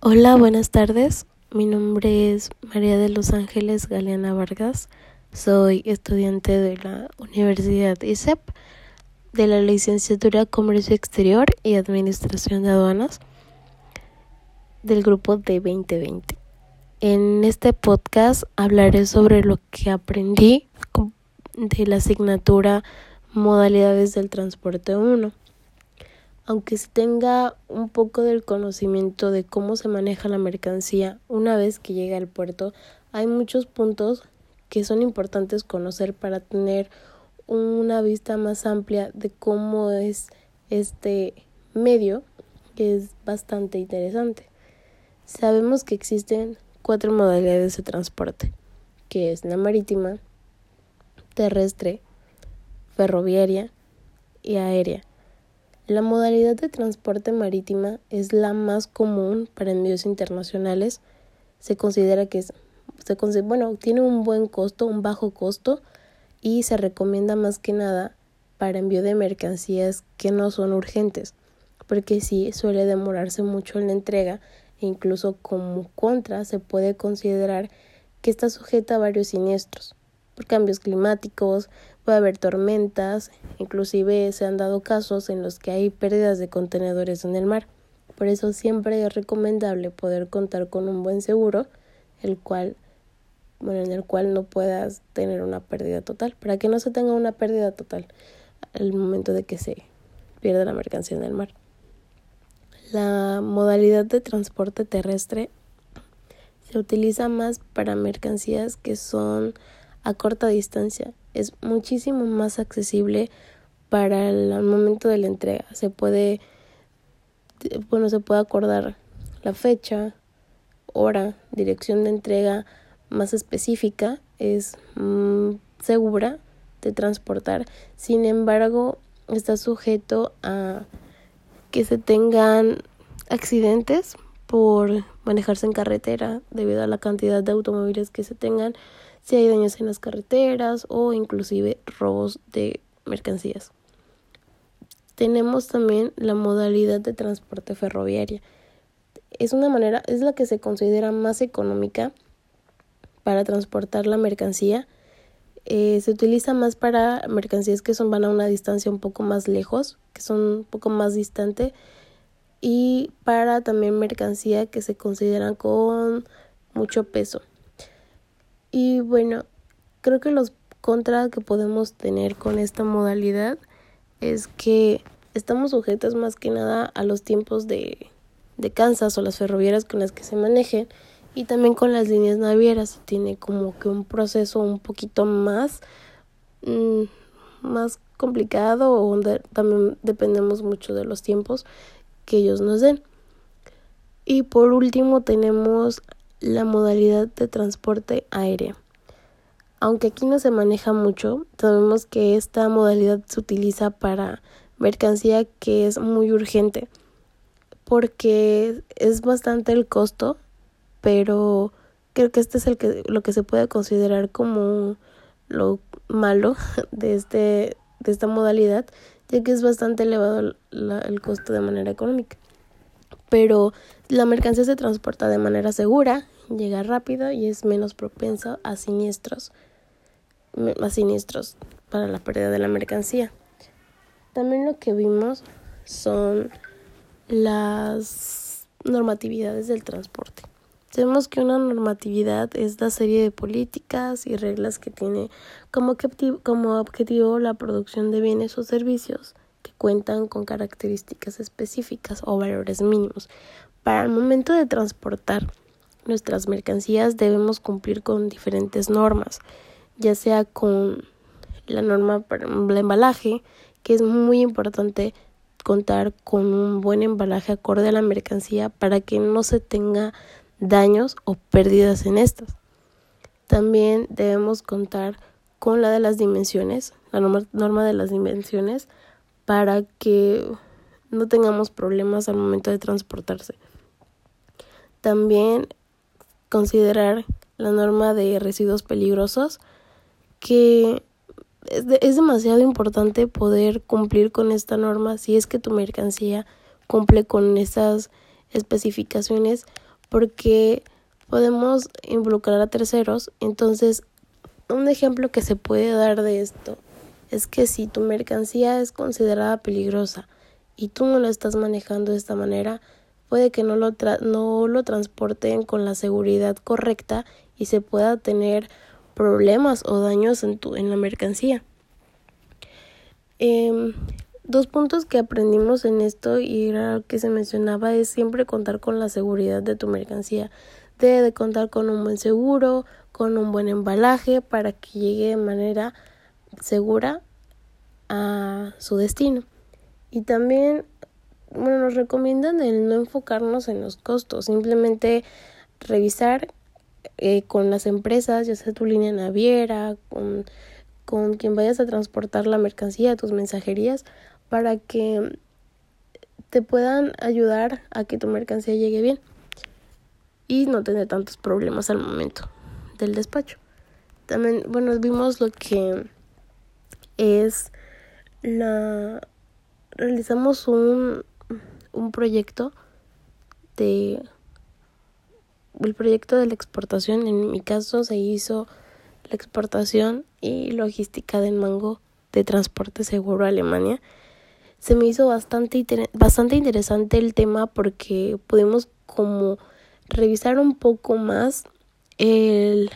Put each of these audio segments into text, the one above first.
Hola, buenas tardes. Mi nombre es María de los Ángeles Galeana Vargas. Soy estudiante de la Universidad ISEP de la licenciatura Comercio Exterior y Administración de Aduanas del grupo de 2020. En este podcast hablaré sobre lo que aprendí de la asignatura Modalidades del Transporte 1 aunque se tenga un poco del conocimiento de cómo se maneja la mercancía una vez que llega al puerto, hay muchos puntos que son importantes conocer para tener una vista más amplia de cómo es este medio, que es bastante interesante. Sabemos que existen cuatro modalidades de transporte, que es la marítima, terrestre, ferroviaria y aérea. La modalidad de transporte marítima es la más común para envíos internacionales. Se considera que es, se, bueno, tiene un buen costo, un bajo costo y se recomienda más que nada para envío de mercancías que no son urgentes, porque sí suele demorarse mucho en la entrega e incluso como contra se puede considerar que está sujeta a varios siniestros por cambios climáticos, puede haber tormentas, inclusive se han dado casos en los que hay pérdidas de contenedores en el mar. Por eso siempre es recomendable poder contar con un buen seguro, el cual bueno, en el cual no puedas tener una pérdida total, para que no se tenga una pérdida total al momento de que se pierda la mercancía en el mar. La modalidad de transporte terrestre se utiliza más para mercancías que son a corta distancia. Es muchísimo más accesible para el momento de la entrega. Se puede, bueno, se puede acordar la fecha, hora, dirección de entrega más específica. Es mm, segura de transportar. Sin embargo, está sujeto a que se tengan accidentes por manejarse en carretera debido a la cantidad de automóviles que se tengan si hay daños en las carreteras o inclusive robos de mercancías. Tenemos también la modalidad de transporte ferroviaria. Es una manera, es la que se considera más económica para transportar la mercancía. Eh, se utiliza más para mercancías que son van a una distancia un poco más lejos, que son un poco más distante, y para también mercancía que se consideran con mucho peso. Y bueno, creo que los contras que podemos tener con esta modalidad es que estamos sujetos más que nada a los tiempos de, de Kansas o las ferroviarias con las que se manejen y también con las líneas navieras tiene como que un proceso un poquito más mm, más complicado o también dependemos mucho de los tiempos que ellos nos den y por último tenemos la modalidad de transporte aéreo. Aunque aquí no se maneja mucho, sabemos que esta modalidad se utiliza para mercancía que es muy urgente porque es bastante el costo, pero creo que este es el que lo que se puede considerar como lo malo de este de esta modalidad, ya que es bastante elevado el costo de manera económica pero la mercancía se transporta de manera segura, llega rápido y es menos propensa a siniestros, a siniestros para la pérdida de la mercancía. También lo que vimos son las normatividades del transporte. Sabemos que una normatividad es la serie de políticas y reglas que tiene como objetivo, como objetivo la producción de bienes o servicios cuentan con características específicas o valores mínimos. Para el momento de transportar nuestras mercancías debemos cumplir con diferentes normas, ya sea con la norma para el embalaje, que es muy importante contar con un buen embalaje acorde a la mercancía para que no se tenga daños o pérdidas en estas. También debemos contar con la de las dimensiones, la norma de las dimensiones, para que no tengamos problemas al momento de transportarse. También considerar la norma de residuos peligrosos que es, es, demasiado importante poder cumplir con esta norma si es que tu mercancía cumple con esas especificaciones porque podemos involucrar a terceros. Entonces, un ejemplo que se puede dar de esto es que si tu mercancía es considerada peligrosa y tú no lo estás manejando de esta manera, puede que no lo, no lo transporten con la seguridad correcta y se pueda tener problemas o daños en, tu, en la mercancía. Em, dos puntos que aprendimos en esto y era lo que se mencionaba es siempre contar con la seguridad de tu mercancía. Debe de contar con un buen seguro, con un buen embalaje para que llegue de manera segura a su destino. Y también, bueno, nos recomiendan el no enfocarnos en los costos, simplemente revisar eh, con las empresas, ya sea tu línea naviera, con, con quien vayas a transportar la mercancía, tus mensajerías, para que te puedan ayudar a que tu mercancía llegue bien y no tener tantos problemas al momento del despacho. También, bueno, vimos lo que es la realizamos un, un proyecto de el proyecto de la exportación en mi caso se hizo la exportación y logística del mango de transporte seguro a Alemania se me hizo bastante bastante interesante el tema porque pudimos como revisar un poco más el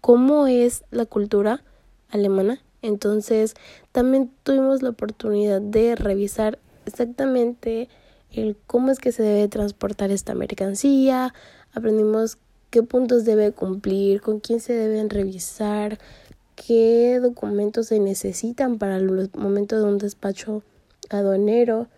cómo es la cultura alemana. Entonces, también tuvimos la oportunidad de revisar exactamente el cómo es que se debe transportar esta mercancía, aprendimos qué puntos debe cumplir, con quién se deben revisar, qué documentos se necesitan para el momento de un despacho aduanero.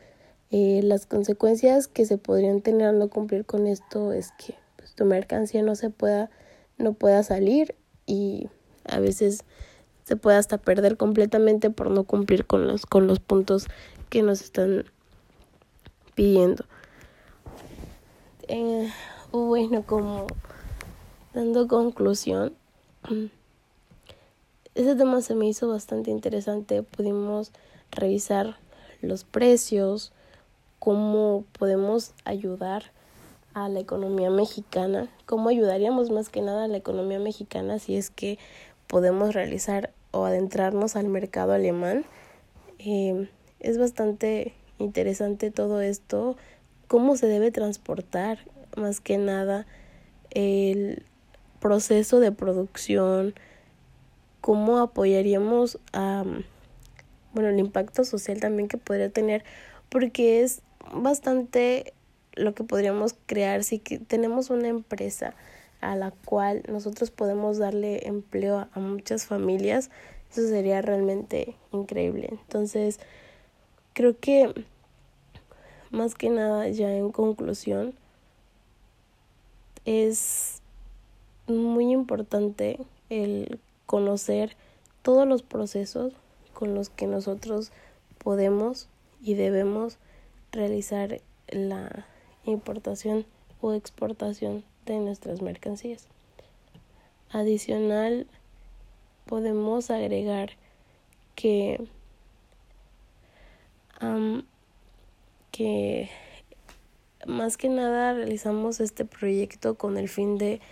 Eh, las consecuencias que se podrían tener al no cumplir con esto es que pues, tu mercancía no se pueda, no pueda salir y a veces se puede hasta perder completamente por no cumplir con los, con los puntos que nos están pidiendo. Eh, bueno, como dando conclusión, ese tema se me hizo bastante interesante. Pudimos revisar los precios, cómo podemos ayudar a la economía mexicana, cómo ayudaríamos más que nada a la economía mexicana si es que podemos realizar o adentrarnos al mercado alemán. Eh, es bastante interesante todo esto, cómo se debe transportar más que nada el proceso de producción, cómo apoyaríamos a, bueno, el impacto social también que podría tener, porque es bastante lo que podríamos crear si tenemos una empresa a la cual nosotros podemos darle empleo a muchas familias, eso sería realmente increíble. Entonces, creo que más que nada ya en conclusión, es muy importante el conocer todos los procesos con los que nosotros podemos y debemos realizar la importación o exportación de nuestras mercancías. Adicional, podemos agregar que, que más que nada realizamos este proyecto con el fin de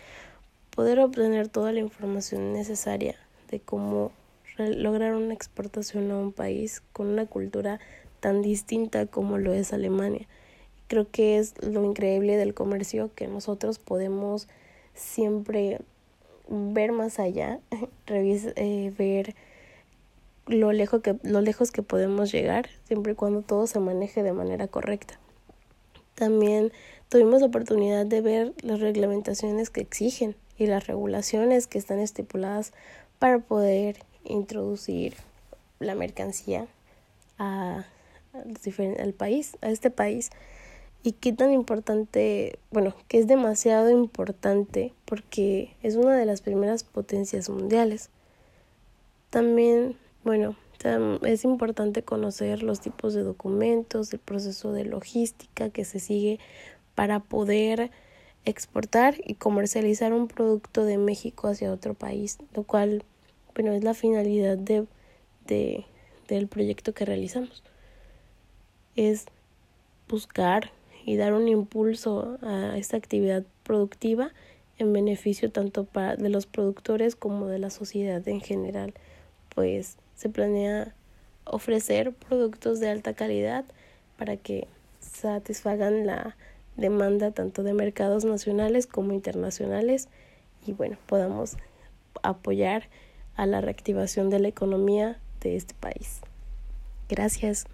poder obtener toda la información necesaria de cómo lograr una exportación a un país con una cultura tan distinta como lo es Alemania. Creo que es lo increíble del comercio que nosotros podemos siempre ver más allá, eh, ver lo lejos, que, lo lejos que podemos llegar, siempre y cuando todo se maneje de manera correcta. También tuvimos oportunidad de ver las reglamentaciones que exigen y las regulaciones que están estipuladas para poder introducir la mercancía a, al país, a este país y qué tan importante, bueno, que es demasiado importante porque es una de las primeras potencias mundiales. También, bueno, es importante conocer los tipos de documentos, el proceso de logística que se sigue para poder exportar y comercializar un producto de México hacia otro país, lo cual, bueno, es la finalidad de, de del proyecto que realizamos. Es buscar y dar un impulso a esta actividad productiva en beneficio tanto para de los productores como de la sociedad en general, pues se planea ofrecer productos de alta calidad para que satisfagan la demanda tanto de mercados nacionales como internacionales y bueno, podamos apoyar a la reactivación de la economía de este país. Gracias.